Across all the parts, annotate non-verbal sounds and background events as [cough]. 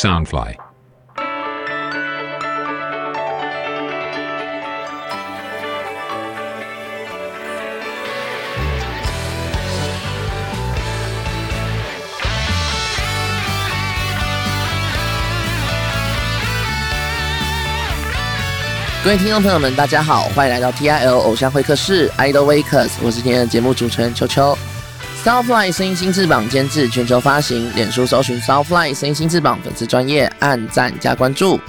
Soundfly。各位听众朋友们，大家好，欢迎来到 TIL 偶像会客室 Idol Wakers，我是今天的节目主持人秋秋。Soundfly 声音新翅膀监制，全球发行，脸书搜寻 Soundfly 声音新翅膀粉丝专业，按赞加关注。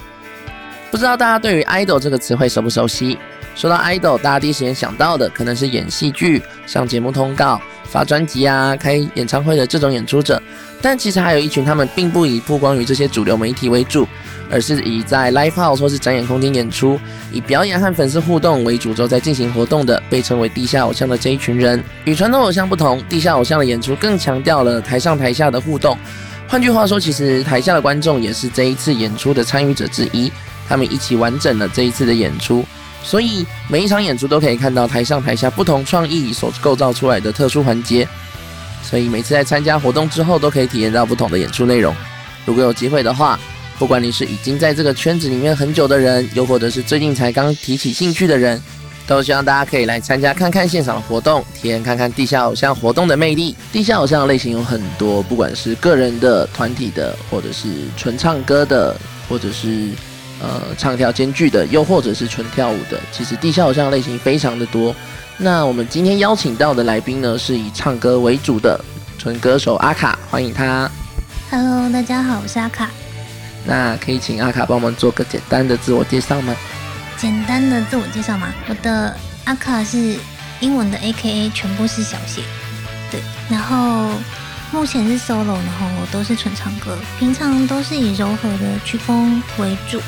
不知道大家对于 idol 这个词汇熟不熟悉？说到 idol，大家第一时间想到的可能是演戏剧、上节目通告、发专辑啊、开演唱会的这种演出者，但其实还有一群他们并不以曝光于这些主流媒体为主。而是以在 live house 或是展演空间演出，以表演和粉丝互动为主轴在进行活动的，被称为地下偶像的这一群人。与传统偶像不同，地下偶像的演出更强调了台上台下的互动。换句话说，其实台下的观众也是这一次演出的参与者之一，他们一起完整了这一次的演出。所以每一场演出都可以看到台上台下不同创意所构造出来的特殊环节。所以每次在参加活动之后，都可以体验到不同的演出内容。如果有机会的话，不管你是已经在这个圈子里面很久的人，又或者是最近才刚提起兴趣的人，都希望大家可以来参加看看现场的活动，体验看看地下偶像活动的魅力。地下偶像的类型有很多，不管是个人的、团体的，或者是纯唱歌的，或者是呃唱跳兼具的，又或者是纯跳舞的。其实地下偶像的类型非常的多。那我们今天邀请到的来宾呢，是以唱歌为主的纯歌手阿卡，欢迎他。Hello，大家好，我是阿卡。那可以请阿卡帮忙做个简单的自我介绍吗？简单的自我介绍吗？我的阿卡是英文的 A K A，全部是小写。对，然后目前是 solo，然后我都是纯唱歌，平常都是以柔和的曲风为主，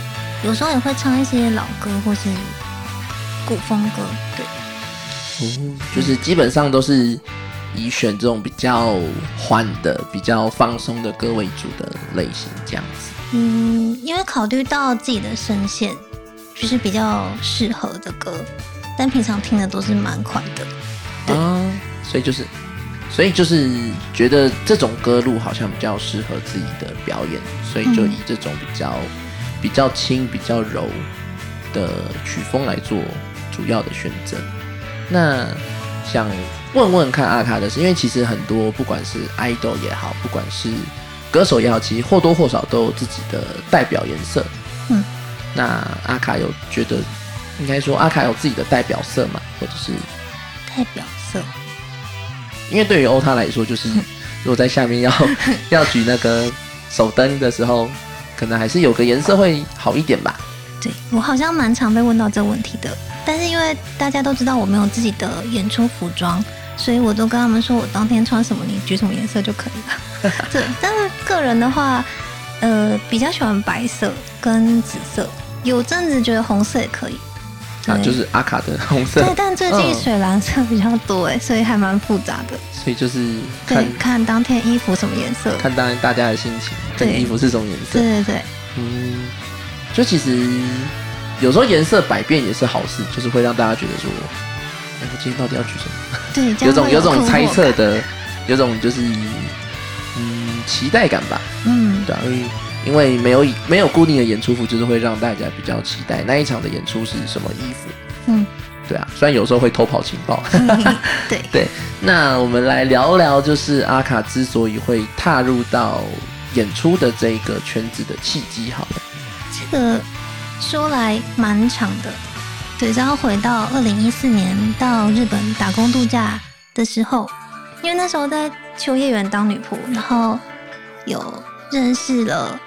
有时候也会唱一些老歌或是古风歌。对，哦，就是基本上都是以选这种比较缓的、比较放松的歌为主的类型，这样子。嗯，因为考虑到自己的声线，就是比较适合的歌，但平常听的都是蛮快的，啊，所以就是，所以就是觉得这种歌路好像比较适合自己的表演，所以就以这种比较比较轻、比较柔的曲风来做主要的选择。那想问问看阿卡的事，因为其实很多不管是 idol 也好，不管是歌手也好，其实或多或少都有自己的代表颜色。嗯，那阿卡有觉得，应该说阿卡有自己的代表色嘛，或者是代表色？因为对于欧他来说，就是 [laughs] 如果在下面要 [laughs] 要举那个手灯的时候，可能还是有个颜色会好一点吧。对我好像蛮常被问到这个问题的，但是因为大家都知道我没有自己的演出服装。所以我都跟他们说，我当天穿什么，你举什么颜色就可以了。[laughs] 对，但是个人的话，呃，比较喜欢白色跟紫色，有阵子觉得红色也可以。啊，就是阿卡的红色。对，但最近水蓝色比较多哎，所以还蛮复杂的。所以就是看看当天衣服什么颜色，看当天大家的心情，跟衣服是什么颜色。对对对。嗯，就其实有时候颜色百变也是好事，就是会让大家觉得说。我今天到底要举什么？对，[laughs] 有种有种猜测的，有种就是嗯期待感吧。嗯，对，因为因为没有没有固定的演出服，就是会让大家比较期待那一场的演出是什么衣服。嗯，对啊，虽然有时候会偷跑情报。[laughs] 对对，那我们来聊聊，就是阿卡之所以会踏入到演出的这个圈子的契机。好了，这个说来蛮长的。对，然后回到二零一四年到日本打工度假的时候，因为那时候在秋叶原当女仆，然后有认识了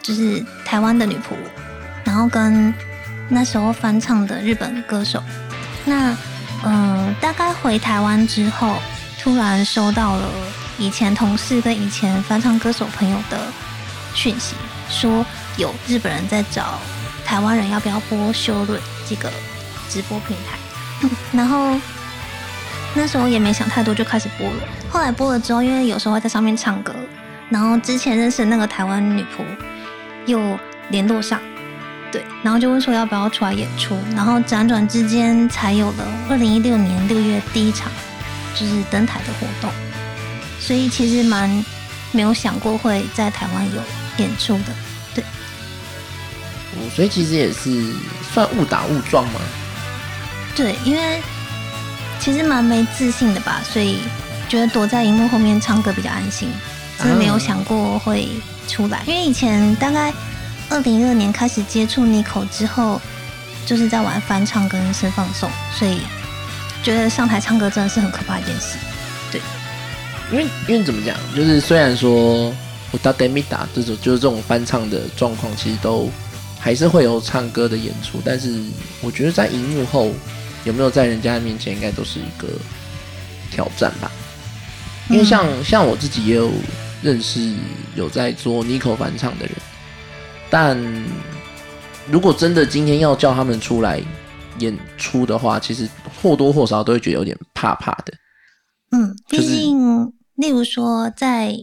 就是台湾的女仆，然后跟那时候翻唱的日本歌手。那嗯，大概回台湾之后，突然收到了以前同事跟以前翻唱歌手朋友的讯息，说有日本人在找台湾人，要不要播《修润》这个。直播平台，然后那时候也没想太多，就开始播了。后来播了之后，因为有时候会在上面唱歌，然后之前认识的那个台湾女仆又联络上，对，然后就问说要不要出来演出，然后辗转之间才有了二零一六年六月第一场就是登台的活动，所以其实蛮没有想过会在台湾有演出的。对，哦，所以其实也是算误打误撞吗？对，因为其实蛮没自信的吧，所以觉得躲在荧幕后面唱歌比较安心，真的没有想过会出来。因为以前大概二零一二年开始接触 Nico 之后，就是在玩翻唱跟声放送，所以觉得上台唱歌真的是很可怕一件事。对因为因为怎么讲，就是虽然说我打 demi 打这种就是这种翻唱的状况，其实都还是会有唱歌的演出，但是我觉得在荧幕后有没有在人家面前，应该都是一个挑战吧。因为像像我自己也有认识有在做 Nico 翻唱的人，但如果真的今天要叫他们出来演出的话，其实或多或少都会觉得有点怕怕的。嗯，毕竟，例如说在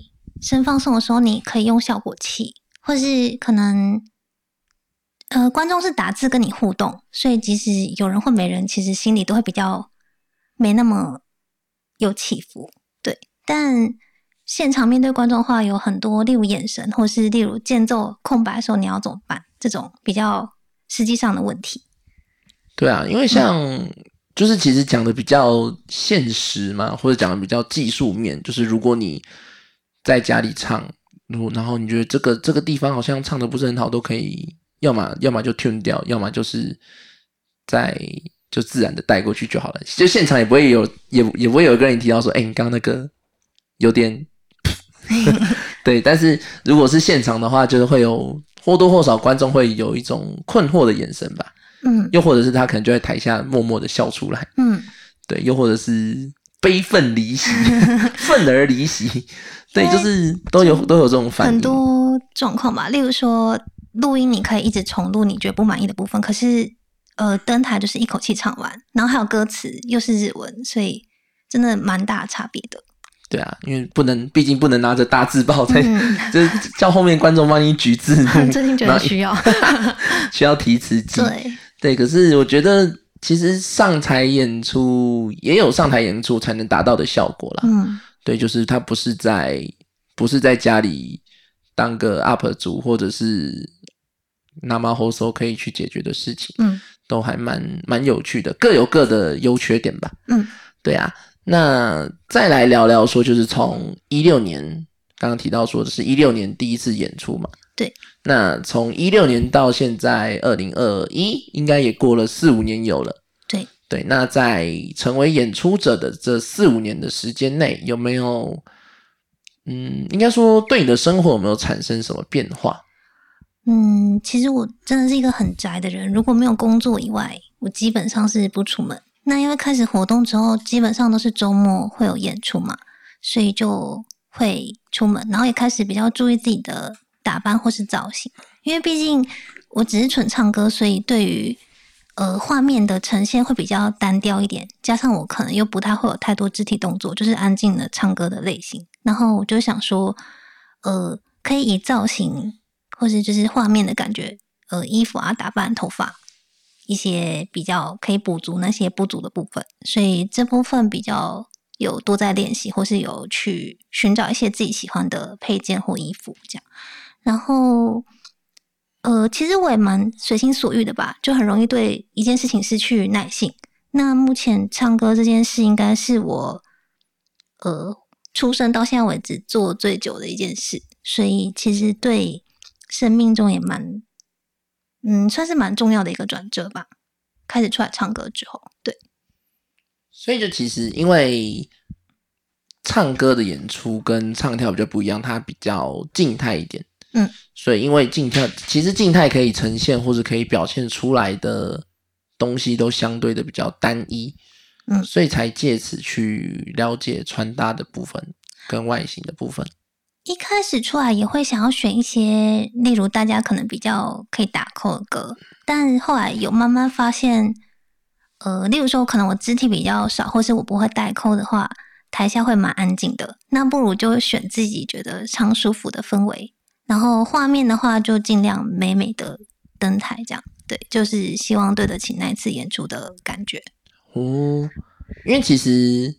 声放送的时候，你可以用效果器，或是可能，呃，观众是打字跟你互动，所以即使有人或没人，其实心里都会比较没那么有起伏。对，但现场面对观众的话，有很多例如眼神，或是例如间奏空白的时候，你要怎么办？这种比较实际上的问题。对啊，因为像。就是其实讲的比较现实嘛，或者讲的比较技术面。就是如果你在家里唱，然后你觉得这个这个地方好像唱的不是很好，都可以，要么要么就 tune 掉，要么就是在就自然的带过去就好了。就现场也不会有，也也不会有跟你提到说，哎，你刚刚那个有点，[laughs] 对。但是如果是现场的话，就是会有或多或少观众会有一种困惑的眼神吧。嗯，又或者是他可能就在台下默默的笑出来，嗯，[laughs] 对，又或者是悲愤离席，[laughs] 愤而离席，对，就是都有都有这种反应，很多状况吧。例如说录音，你可以一直重录你觉得不满意的部分，可是呃登台就是一口气唱完，然后还有歌词又是日文，所以真的蛮大差别的。对啊，因为不能，毕竟不能拿着大字报在，[laughs] 就是叫后面观众帮你举字，[laughs] 最近觉得需要 [laughs] 需要提词机，对。对，可是我觉得其实上台演出也有上台演出才能达到的效果啦。嗯，对，就是他不是在不是在家里当个 UP 主或者是拿马后手可以去解决的事情。嗯，都还蛮蛮有趣的，各有各的优缺点吧。嗯，对啊。那再来聊聊说，就是从一六年刚刚提到说的是一六年第一次演出嘛。对，那从一六年到现在二零二一，应该也过了四五年有了。对对，那在成为演出者的这四五年的时间内，有没有嗯，应该说对你的生活有没有产生什么变化？嗯，其实我真的是一个很宅的人，如果没有工作以外，我基本上是不出门。那因为开始活动之后，基本上都是周末会有演出嘛，所以就会出门，然后也开始比较注意自己的。打扮或是造型，因为毕竟我只是纯唱歌，所以对于呃画面的呈现会比较单调一点。加上我可能又不太会有太多肢体动作，就是安静的唱歌的类型。然后我就想说，呃，可以以造型或是就是画面的感觉，呃，衣服啊、打扮、头发一些比较可以补足那些不足的部分。所以这部分比较有多在练习，或是有去寻找一些自己喜欢的配件或衣服这样。然后，呃，其实我也蛮随心所欲的吧，就很容易对一件事情失去耐性。那目前唱歌这件事，应该是我呃出生到现在为止做最久的一件事，所以其实对生命中也蛮，嗯，算是蛮重要的一个转折吧。开始出来唱歌之后，对，所以就其实因为。唱歌的演出跟唱跳比较不一样，它比较静态一点。嗯，所以因为静跳，其实静态可以呈现或者可以表现出来的东西都相对的比较单一。嗯，所以才借此去了解穿搭的部分跟外形的部分。一开始出来也会想要选一些，例如大家可能比较可以打扣的歌，但后来有慢慢发现，呃，例如说可能我肢体比较少，或是我不会带扣的话。台下会蛮安静的，那不如就选自己觉得唱舒服的氛围，然后画面的话就尽量美美的登台，这样对，就是希望对得起那次演出的感觉。哦，因为其实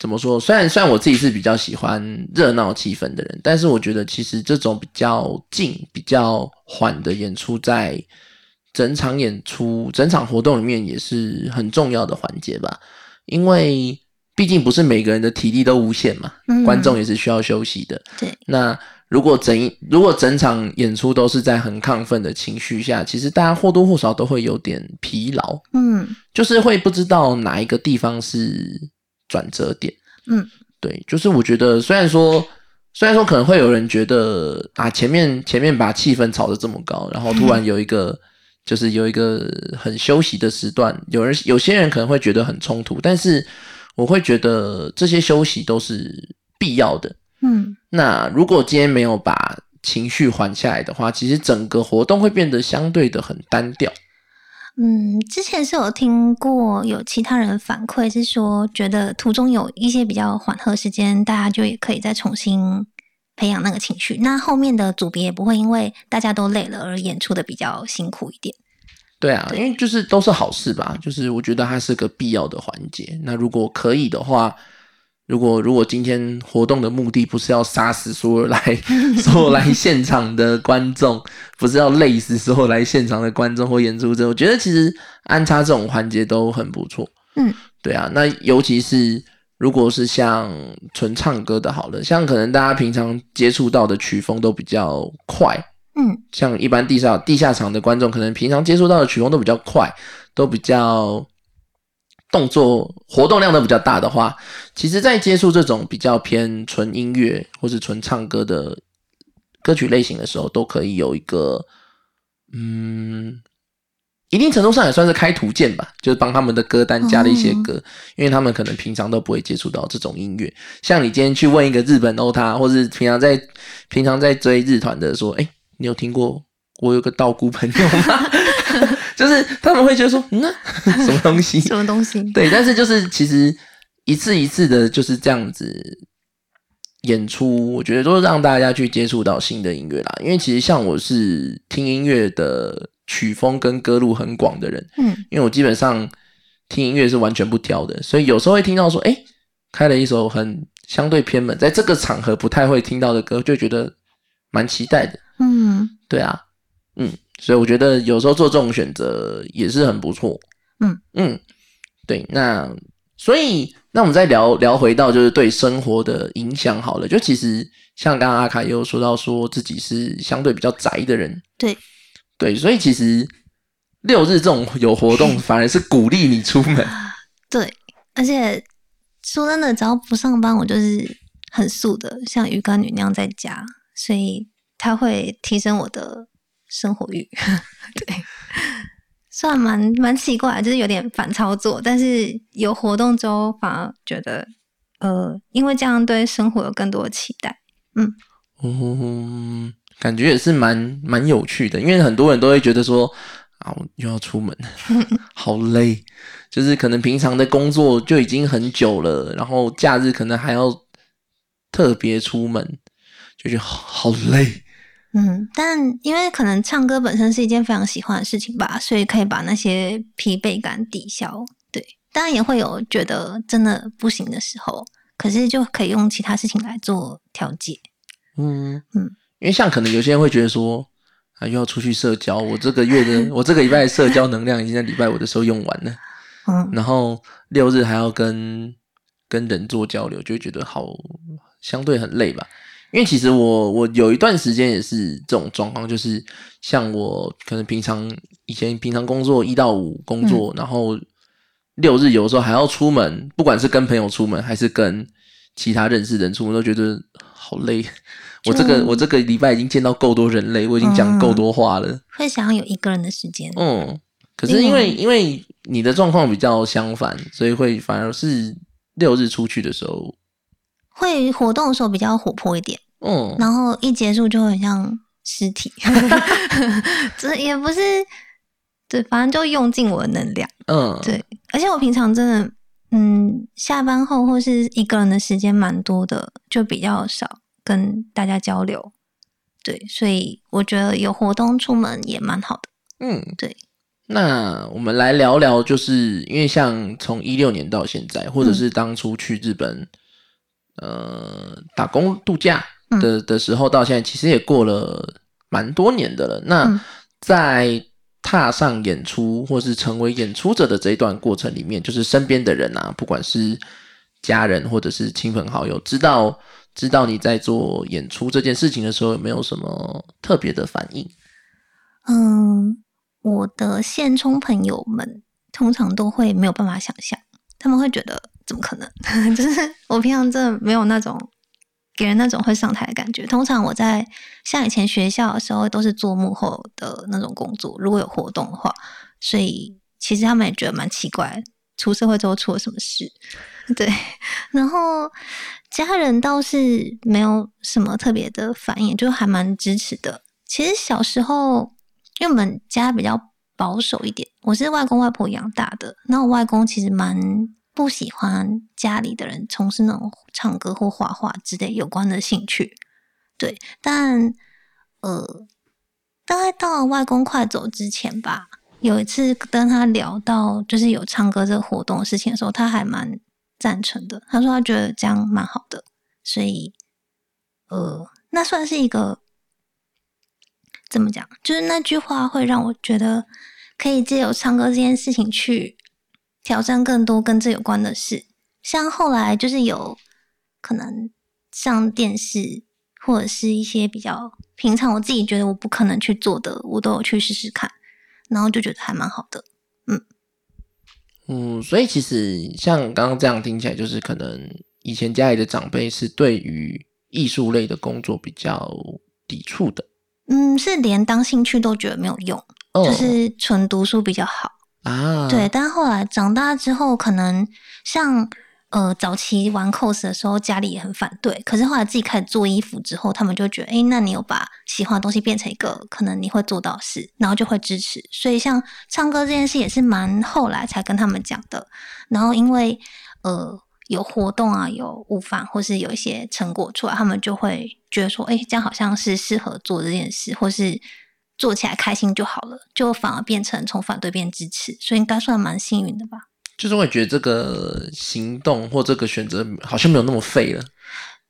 怎么说？虽然虽然我自己是比较喜欢热闹气氛的人，但是我觉得其实这种比较静、比较缓的演出，在整场演出、整场活动里面也是很重要的环节吧。因为毕竟不是每个人的体力都无限嘛，嗯观众也是需要休息的。对，那如果整一如果整场演出都是在很亢奋的情绪下，其实大家或多或少都会有点疲劳，嗯就是会不知道哪一个地方是转折点。嗯，对，就是我觉得虽然说虽然说可能会有人觉得啊，前面前面把气氛炒得这么高，然后突然有一个。就是有一个很休息的时段，有人有些人可能会觉得很冲突，但是我会觉得这些休息都是必要的。嗯那如果今天没有把情绪缓下来的话，其实整个活动会变得相对的很单调。嗯，之前是有听过有其他人反馈是说，觉得途中有一些比较缓和时间，大家就也可以再重新培养那个情绪。那后面的组别也不会因为大家都累了而演出的比较辛苦一点。对啊，因为就是都是好事吧，就是我觉得它是个必要的环节。那如果可以的话，如果如果今天活动的目的不是要杀死所有来 [laughs] 所有来现场的观众，不是要累死所有来现场的观众或演出者，我觉得其实安插这种环节都很不错。嗯，对啊，那尤其是如果是像纯唱歌的，好了，像可能大家平常接触到的曲风都比较快，嗯像一般地下地下场的观众，可能平常接触到的曲风都比较快，都比较动作活动量都比较大的话，其实，在接触这种比较偏纯音乐或是纯唱歌的歌曲类型的时候，都可以有一个嗯，一定程度上也算是开图鉴吧，就是帮他们的歌单加了一些歌，因为他们可能平常都不会接触到这种音乐。像你今天去问一个日本欧他，或是平常在平常在追日团的说，哎、你有听过我有个道姑朋友吗？就是他们会觉得说，嗯、啊，[laughs] 什么东西？什么东西？对，但是就是其实一次一次的就是这样子演出，我觉得都是让大家去接触到新的音乐啦。因为其实像我是听音乐的曲风跟歌路很广的人，嗯因为我基本上听音乐是完全不挑的，所以有时候会听到说，哎，开了一首很相对偏门，在这个场合不太会听到的歌，就觉得蛮期待的。嗯对啊，嗯，所以我觉得有时候做这种选择也是很不错。嗯嗯，对，那所以那我们再聊聊回到就是对生活的影响好了。就其实像刚刚阿卡也有说到，说自己是相对比较宅的人，对对，所以其实六日这种有活动 [laughs] 反而是鼓励你出门。[laughs] 对，而且说真的，只要不上班，我就是很素的，像鱼干女那样在家，所以它会提升我的生活欲。[laughs] 对，算蛮蛮奇怪，就是有点反操作，但是有活动之后，反而觉得呃，因为这样对生活有更多的期待。嗯，感觉也是蛮蛮有趣的，因为很多人都会觉得说啊，我又要出门，[laughs] 好累，就是可能平常的工作就已经很久了，然后假日可能还要特别出门，就觉得好好累。嗯，但因为可能唱歌本身是一件非常喜欢的事情吧，所以可以把那些疲惫感抵消。对，当然也会有觉得真的不行的时候，可是就可以用其他事情来做调节。嗯嗯，因为像可能有些人会觉得说啊，又要出去社交，我这个月的我这个礼拜的社交能量已经在礼拜五的时候用完了，[laughs] 嗯然后六日还要跟跟人做交流，就会觉得好相对很累吧。因为其实我我有一段时间也是这种状况，就是像我可能平常以前平常工作一到五工作，然后六日有时候还要出门，不管是跟朋友出门还是跟其他认识的人出门，都觉得好累。我这个我这个礼拜已经见到够多人类，我已经讲够多话了。会想要有一个人的时间。嗯，可是因为因为你的状况比较相反，所以会反而是六日出去的时候，会活动的时候比较活泼一点，嗯，然后一结束就很像尸体，[laughs] 这也不是对，反正就用尽我的能量。嗯，对，而且我平常真的，嗯，下班后或是一个人的时间蛮多的，就比较少跟大家交流。对，所以我觉得有活动出门也蛮好的。嗯，对。那我们来聊聊，就是因为像从一六年到现在，或者是当初去日本呃打工度假的的时候，到现在其实也过了蛮多年的了。那在踏上演出或是成为演出者的这一段过程里面，就是身边的人啊，不管是家人或者是亲朋好友，知道知道你在做演出这件事情的时候，有没有什么特别的反应？嗯，我的现充朋友们通常都会没有办法想象，他们会觉得怎么可能？[laughs] 就是我平常真的没有那种给人那种会上台的感觉。通常我在像以前学校的时候，都是做幕后的那种工作，如果有活动的话，所以其实他们也觉得蛮奇怪，出社会之后出了什么事。[laughs] 对，然后家人倒是没有什么特别的反应，就还蛮支持的。其实小时候，因为我们家比较保守一点，我是外公外婆养大的，那我外公其实蛮不喜欢家里的人从事那种唱歌或画画之类有关的兴趣。对，但呃，大概到外公快走之前吧，有一次跟他聊到就是有唱歌这个活动的事情的时候，他还蛮。赞成的，他说他觉得这样蛮好的，所以，呃，那算是一个怎么讲？就是那句话会让我觉得可以借由唱歌这件事情去挑战更多跟这有关的事。像后来就是有可能上电视或者是一些比较平常我自己觉得我不可能去做的，我都有去试试看，然后就觉得还蛮好的，嗯。嗯，所以其实像刚刚这样听起来，就是可能以前家里的长辈是对于艺术类的工作比较抵触的。嗯，是连当兴趣都觉得没有用，就是纯读书比较好啊。对，但后来长大之后，可能像。呃，早期玩 cos 的时候，家里也很反对。可是后来自己开始做衣服之后，他们就觉得，哎，那你有把喜欢的东西变成一个可能你会做到的事，然后就会支持。所以像唱歌这件事也是蛮后来才跟他们讲的。然后因为呃有活动啊，有午饭或是有一些成果出来，他们就会觉得说，哎，这样好像是适合做这件事，或是做起来开心就好了，就反而变成从反对变支持。所以应该算蛮幸运的吧。就是会觉得这个行动或这个选择好像没有那么废了，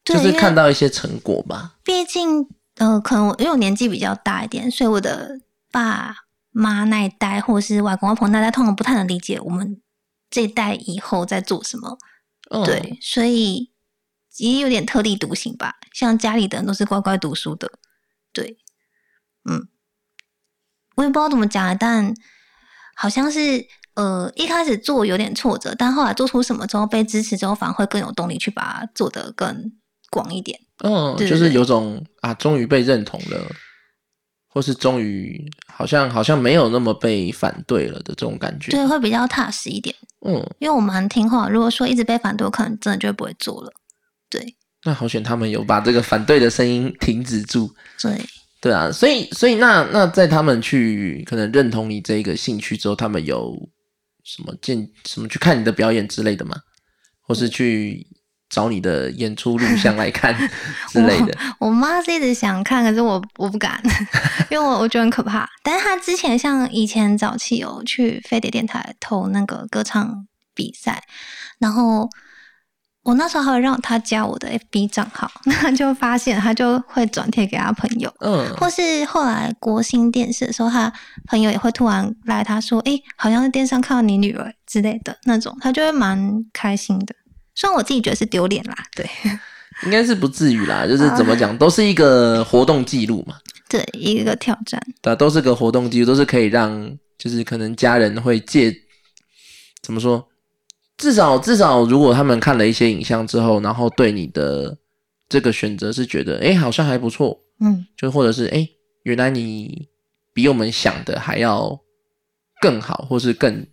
就是看到一些成果吧。毕竟，呃，可能因为我年纪比较大一点，所以我的爸妈那一代或者是外公外婆那代，通常不太能理解我们这一代以后在做什么。对，所以也有点特立独行吧。像家里的人都是乖乖读书的，对，嗯，我也不知道怎么讲，但好像是。呃，一开始做有点挫折，但后来做出什么之后被支持之后，反而会更有动力去把它做得更广一点。嗯，就是有种啊，终于被认同了，或是终于好像好像没有那么被反对了的这种感觉。对，会比较踏实一点。嗯，因为我蛮听话，如果说一直被反对，我可能真的就不会做了。对，那好选他们有把这个反对的声音停止住。对，对啊，所以所以那那在他们去可能认同你这一个兴趣之后，他们有。什么见什么去看你的表演之类的吗？或是去找你的演出录像来看 [laughs] 之类的？我妈是一直想看，可是我我不敢，[laughs] 因为我我觉得很可怕。但是她之前像以前早期有去飞碟电台投那个歌唱比赛，然后。我那时候还会让他加我的 FB 账号，[laughs] 那就发现他就会转贴给他朋友，嗯，或是后来国新电视的时候，他朋友也会突然来他说，哎，好像在电视上看到你女儿之类的那种，他就会蛮开心的。虽然我自己觉得是丢脸啦，对，[laughs] 应该是不至于啦，[laughs] 就是怎么讲，都是一个活动记录嘛，对，一个挑战，对，都是个活动记录，都是可以让，就是可能家人会借，怎么说？至少至少，如果他们看了一些影像之后，然后对你的这个选择是觉得，哎，好像还不错，嗯，就或者是，哎，原来你比我们想的还要更好，或是更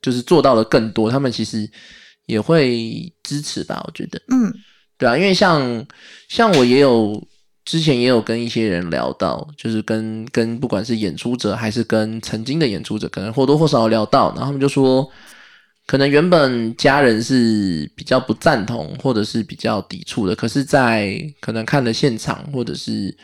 就是做到了更多，他们其实也会支持吧？我觉得，嗯，对啊，因为像像我也有之前也有跟一些人聊到，就是跟跟不管是演出者还是跟曾经的演出者，可能或多或少聊到，然后他们就说。可能原本家人是比较不赞同，或者是比较抵触的，可是，在可能看了现场，或者是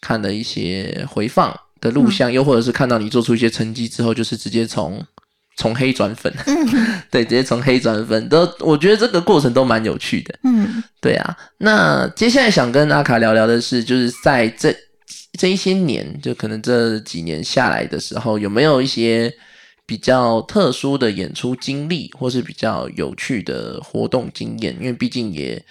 看了一些回放的录像，又或者是看到你做出一些成绩之后，就是直接从 [laughs] 从黑转粉，[laughs] 对，直接从黑转粉，都我觉得这个过程都蛮有趣的。嗯，对啊，那接下来想跟阿卡聊聊的是，就是在这这一些年，就可能这几年下来的时候，有没有一些比较特殊的演出经历，或是比较有趣的活动经验？因为毕竟也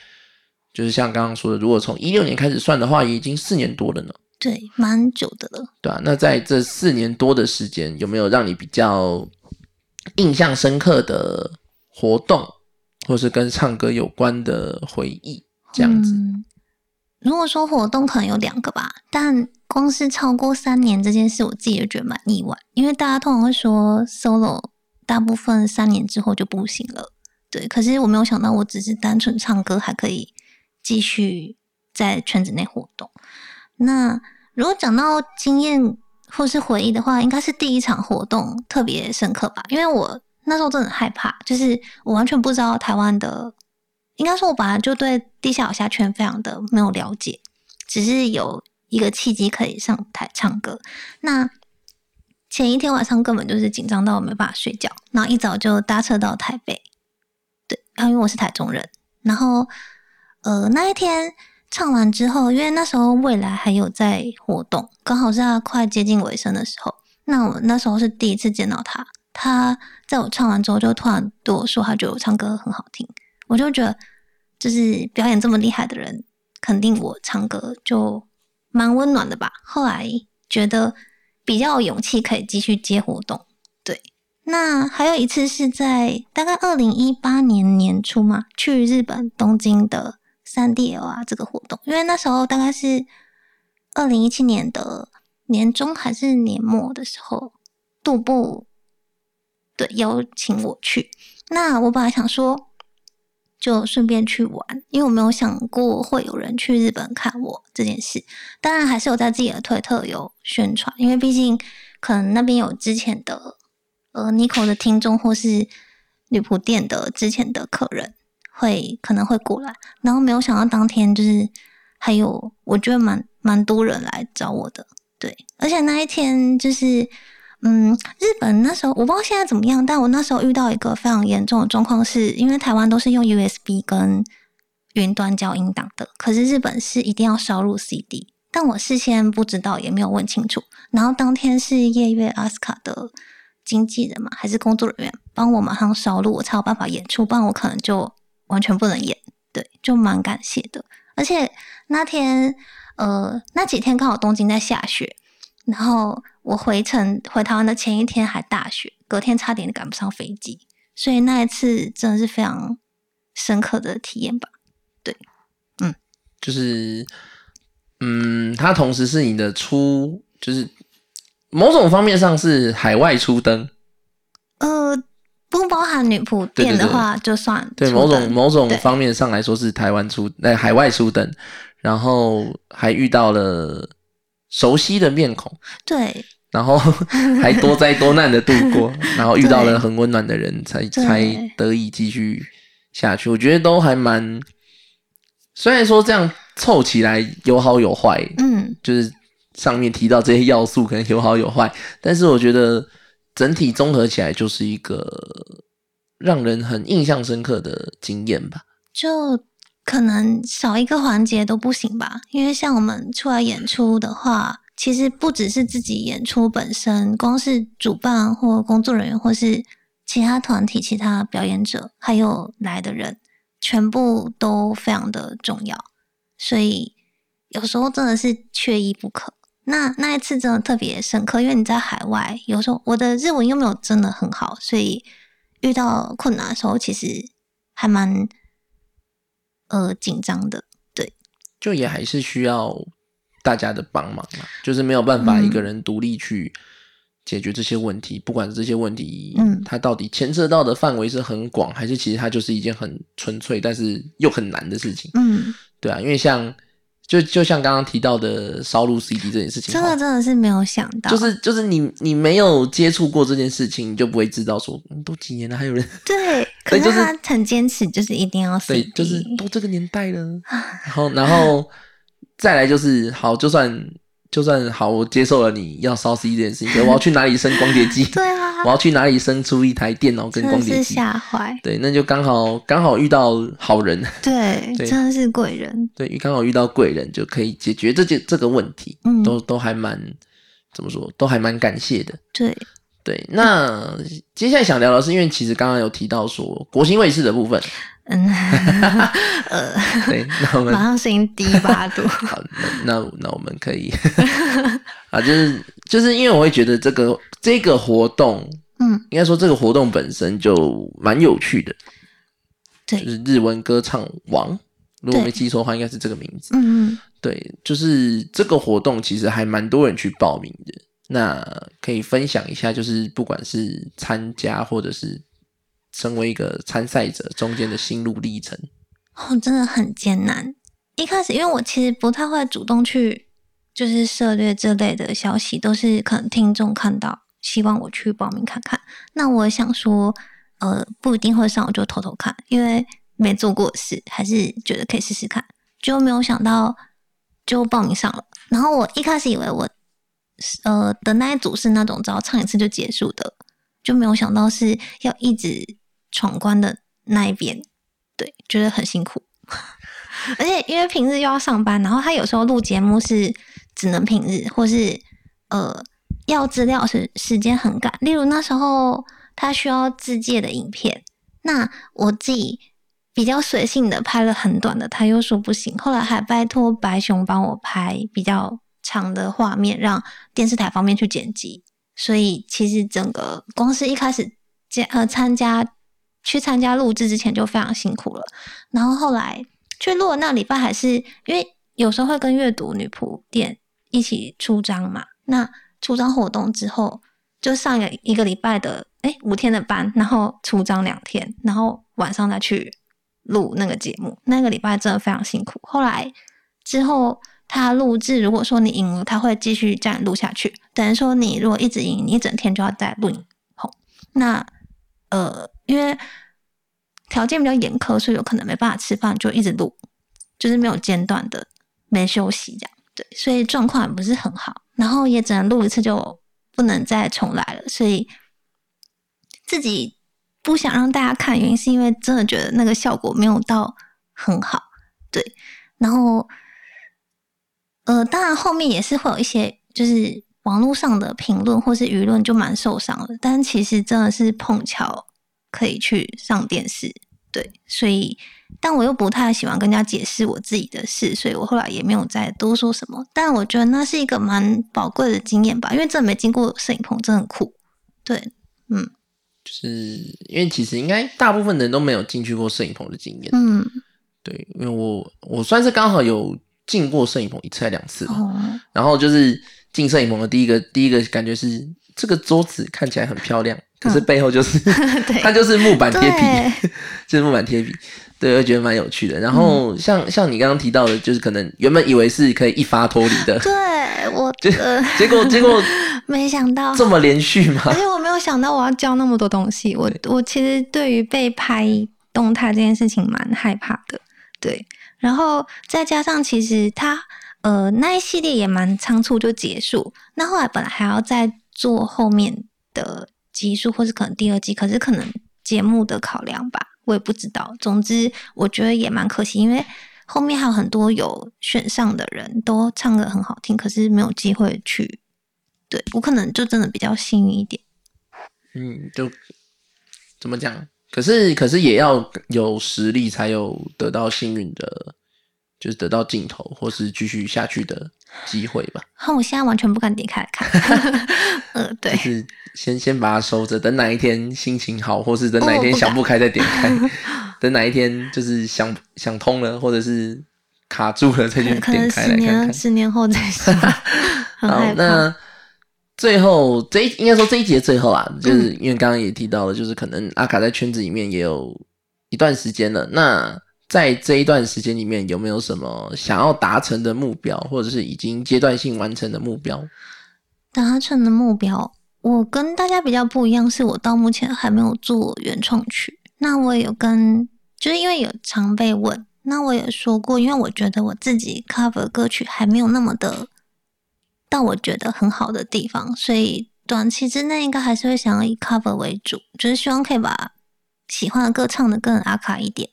就是像刚刚说的，如果从一六年开始算的话，也已经四年多了呢。对，蛮久的了。对啊，那在这四年多的时间，有没有让你比较印象深刻的活动，或是跟唱歌有关的回忆？这样子，嗯如果说活动可能有两个吧，但光是超过三年这件事，我自己也觉得蛮意外，因为大家通常会说 solo 大部分三年之后就不行了，对。可是我没有想到，我只是单纯唱歌还可以继续在圈子内活动。那如果讲到经验或是回忆的话，应该是第一场活动特别深刻吧，因为我那时候真的很害怕，就是我完全不知道台湾的，应该说我本来就对地下偶像圈非常的没有了解，只是有一个契机可以上台唱歌。那前一天晚上根本就是紧张到我没办法睡觉，然后一早就搭车到台北，对，然后因为我是台中人，然后呃那一天。唱完之后，因为那时候未来还有在活动，刚好是他快接近尾声的时候。那我那时候是第一次见到他，他在我唱完之后就突然对我说，他觉得我唱歌很好听。我就觉得，就是表演这么厉害的人，肯定我唱歌就蛮温暖的吧。后来觉得比较有勇气可以继续接活动。对，那还有一次是在大概二零一八年年初嘛，去日本东京的。三 D L 啊，这个活动，因为那时候大概是二零一七年的年中还是年末的时候，杜布对邀请我去。那我本来想说，就顺便去玩，因为我没有想过会有人去日本看我这件事。当然，还是有在自己的推特有宣传，因为毕竟可能那边有之前的呃 Nico 的听众，或是女仆店的之前的客人。会可能会过来，然后没有想到当天就是还有，我觉得蛮蛮多人来找我的，对，而且那一天就是，嗯，日本那时候我不知道现在怎么样，但我那时候遇到一个非常严重的状况，是因为台湾都是用 USB 跟云端交音档的，可是日本是一定要烧入 CD，但我事先不知道，也没有问清楚，然后当天是夜月阿斯卡的经纪人嘛，还是工作人员帮我马上烧录，我才有办法演出，不然我可能就。完全不能演，对，就蛮感谢的。而且那天，呃，那几天刚好东京在下雪，然后我回程回台湾的前一天还大雪，隔天差点赶不上飞机，所以那一次真的是非常深刻的体验吧。对，嗯，就是，嗯，它同时是你的出，就是某种方面上是海外出登，呃。不包含女仆店的话，就算对某种某种方面上来说是台湾出呃海外出登，然后还遇到了熟悉的面孔，对，然后 [laughs] 还多灾多难的度过，[laughs] 然后遇到了很温暖的人，才才得以继续下去。我觉得都还蛮，虽然说这样凑起来有好有坏，嗯，就是上面提到这些要素可能有好有坏，但是我觉得。整体综合起来就是一个让人很印象深刻的经验吧。就可能少一个环节都不行吧，因为像我们出来演出的话，其实不只是自己演出本身，光是主办或工作人员，或是其他团体、其他表演者，还有来的人，全部都非常的重要。所以有时候真的是缺一不可。那那一次真的特别深刻，因为你在海外，有时候我的日文又没有真的很好，所以遇到困难的时候，其实还蛮呃紧张的。对，就也还是需要大家的帮忙嘛，就是没有办法一个人独立去解决这些问题，不管这些问题，嗯，它到底牵涉到的范围是很广，还是其实它就是一件很纯粹但是又很难的事情。嗯，对啊，因为像。就就像刚刚提到的烧录 CD 这件事情，真的真的是没有想到，就是就是你你没有接触过这件事情，你就不会知道说都几年了还有人对，可是他很坚持，就是一定要对，就是都这个年代了，[laughs] 然后然后再来就是好，就算就算好，我接受了你要烧 C 这件事情，可我要去哪里生光碟机？[laughs] 对啊，[laughs] 我要去哪里生出一台电脑跟光碟机？吓坏。对，那就刚好刚好遇到好人。对，真的是贵人。对，刚好遇到贵人就可以解决这件这个问题。嗯，都都还蛮怎么说，都还蛮感谢的。对对，那接下来想聊的是，因为其实刚刚有提到说国新卫视的部分。嗯，呃，[laughs] 对，那我们 [laughs] 马上声音低八度。[laughs] 好，那那我们可以啊，就是就是因为我会觉得这个这个活动，嗯，应该说这个活动本身就蛮有趣的。对，就是日文歌唱王，如果没记错的话，应该是这个名字。嗯嗯，对，就是这个活动其实还蛮多人去报名的。那可以分享一下，就是不管是参加或者是。成为一个参赛者中间的心路历程，哦，真的很艰难。一开始，因为我其实不太会主动去，就是涉猎这类的消息，都是可能听众看到，希望我去报名看看。那我想说，呃，不一定会上，我就偷偷看，因为没做过事，还是觉得可以试试看。就没有想到就报名上了。然后我一开始以为我，呃，的那一组是那种只要唱一次就结束的，就没有想到是要一直。闯关的那一边，对，觉得很辛苦，[laughs] 而且因为平日又要上班，然后他有时候录节目是只能平日，或是呃要资料是时间很赶。例如那时候他需要自介的影片，那我自己比较随性的拍了很短的，他又说不行，后来还拜托白熊帮我拍比较长的画面，让电视台方面去剪辑。所以其实整个光是一开始加呃参加。去参加录制之前就非常辛苦了，然后后来去录的那礼拜还是因为有时候会跟阅读女仆店一起出张嘛，那出张活动之后就上了一个礼拜的哎五天的班，然后出张两天，然后晚上再去录那个节目，那个礼拜真的非常辛苦。后来之后他录制，如果说你赢了，他会继续这样录下去，等于说你如果一直赢，你一整天就要在录影棚，那。呃，因为条件比较严苛，所以有可能没办法吃饭，就一直录，就是没有间断的，没休息这样。对，所以状况不是很好，然后也只能录一次就不能再重来了。所以自己不想让大家看，原因是因为真的觉得那个效果没有到很好。对，然后呃，当然后面也是会有一些，就是。网络上的评论或是舆论就蛮受伤的，但其实真的是碰巧可以去上电视，对，所以但我又不太喜欢跟人家解释我自己的事，所以我后来也没有再多说什么。但我觉得那是一个蛮宝贵的经验吧，因为真的没经过摄影棚，真的很酷。对，嗯，就是因为其实应该大部分人都没有进去过摄影棚的经验，嗯，对，因为我我算是刚好有进过摄影棚一次还两次吧，然后就是。进摄影棚的第一个第一个感觉是这个桌子看起来很漂亮，可是背后就是 [laughs] 它就是木板贴皮，[laughs] 就是木板贴皮，对，我觉得蛮有趣的。然后像像你刚刚提到的，就是可能原本以为是可以一发脱离的，对我 [laughs] 就结果结果没想到这么连续嘛？而且我没有想到我要教那么多东西。我我其实对于被拍动态这件事情蛮害怕的，对。然后再加上其实他。呃，那一系列也蛮仓促就结束。那后来本来还要再做后面的集数，或是可能第二季，可是可能节目的考量吧，我也不知道。总之，我觉得也蛮可惜，因为后面还有很多有选上的人都唱的很好听，可是没有机会去。对我可能就真的比较幸运一点。嗯，就怎么讲？可是可是也要有实力才有得到幸运的。就是得到镜头，或是继续下去的机会吧。哼，我现在完全不敢点开来看。[laughs] 呃，对，就是先先把它收着，等哪一天心情好，或是等哪一天想不开再点开。[laughs] 等哪一天就是想想通了，或者是卡住了再去点开来看看。十年后再说。[laughs] 好，那最后这一应该说这一节最后啊，就是因为刚刚也提到了，就是可能阿卡在圈子里面也有一段时间了。那在这一段时间里面，有没有什么想要达成的目标，或者是已经阶段性完成的目标？达成的目标，我跟大家比较不一样，是我到目前还没有做原创曲。那我也有跟，就是因为有常被问，那我也说过，因为我觉得我自己 cover 歌曲还没有那么的到我觉得很好的地方，所以短期之内应该还是会想要以 cover 为主，就是希望可以把喜欢的歌唱的更阿卡一点。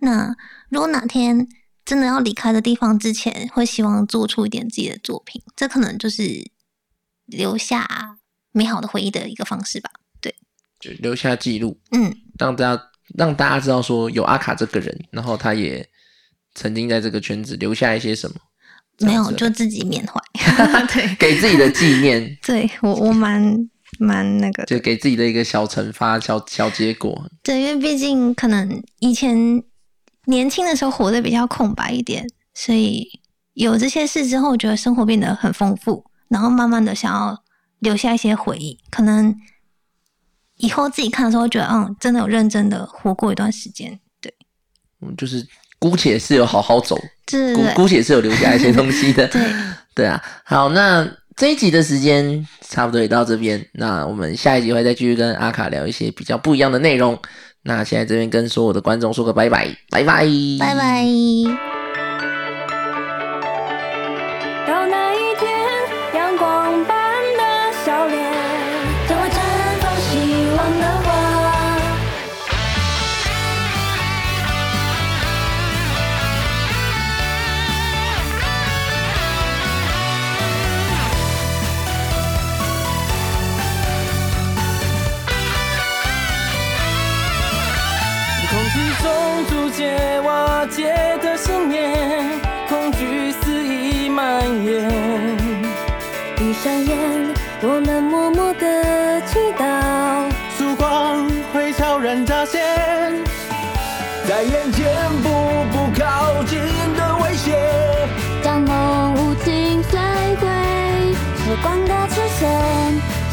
那如果哪天真的要离开的地方之前，会希望做出一点自己的作品，这可能就是留下美好的回忆的一个方式吧。对，就留下记录，嗯，让大家让大家知道说有阿卡这个人，然后他也曾经在这个圈子留下一些什么，没有就自己缅怀。[laughs] 对，给自己的纪念，对我我蛮蛮那个，就给自己的一个小惩罚、小小结果。对，因为毕竟可能以前年轻的时候活得比较空白一点，所以有这些事之后，我觉得生活变得很丰富，然后慢慢的想要留下一些回忆，可能以后自己看的时候觉得，嗯，真的有认真的活过一段时间。对，嗯，就是姑且是有好好走，姑对对姑且是有留下一些东西的。[laughs] 对，对啊，好，那这一集的时间差不多也到这边，那我们下一集会再继续跟阿卡聊一些比较不一样的内容。那现在这边跟所有的观众说个拜拜，拜拜，拜拜。到那一天，阳光般的笑脸，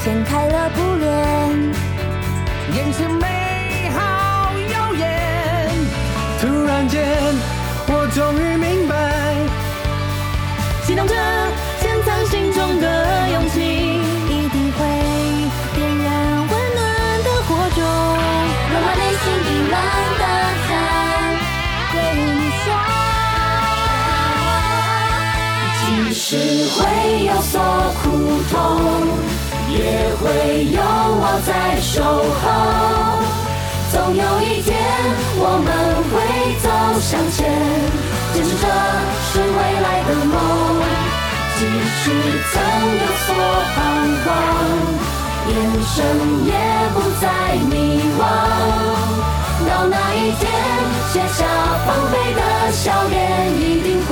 掀开了布帘。眼前美好耀眼，突然间，我终于明白，启动着潜藏心中的勇气，一定会点燃温暖的火种，融化内心冰冷的山，对你说，即使会有所苦痛，也会有我在守候。总有一天，我们会走向前，坚持着是未来的梦。即使曾有所彷徨，眼神也不再迷惘。到那一天，卸下防备的笑脸，一定会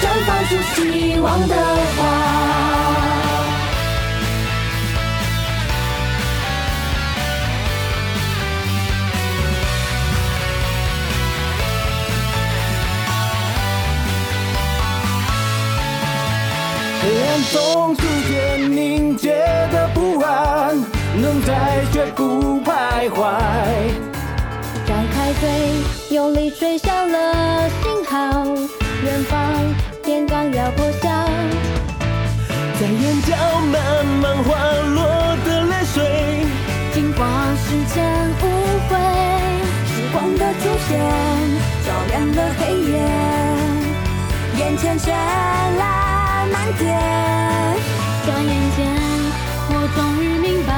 绽放出希望的花。黑暗中逐渐凝结的不安，能在绝不徘徊。张开嘴，用力吹响了信号，远方天刚要破晓。在眼角慢慢滑落的泪水，金光时间无悔，时光的出现照亮了黑夜，眼前绚烂满天。转眼间，我终于明白，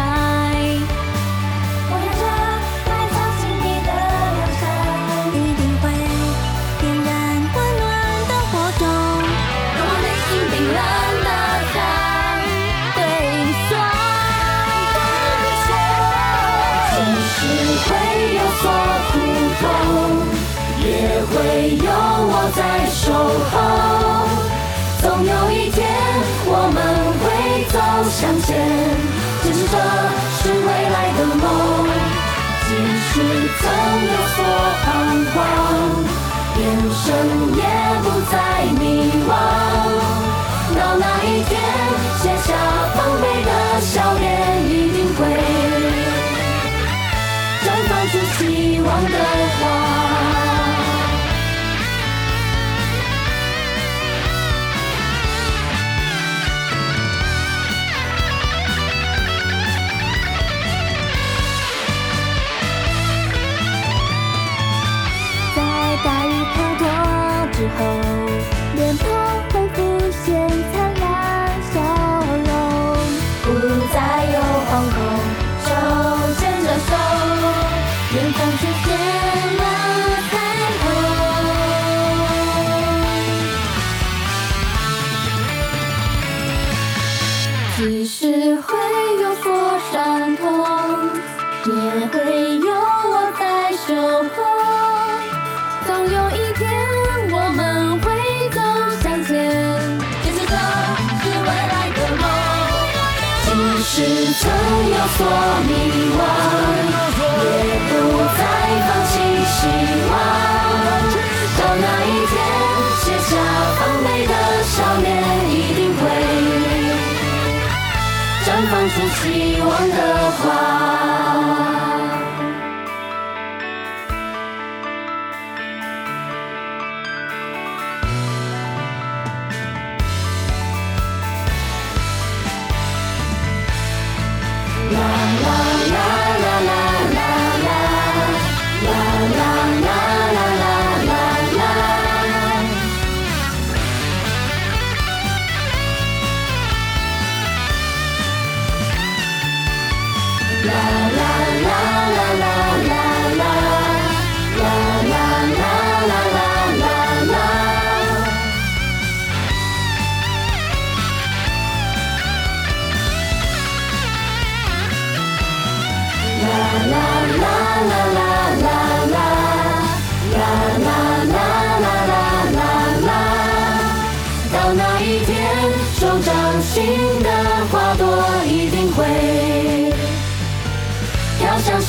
这是未来的梦。即使曾有所彷徨，眼神也不再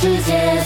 世界。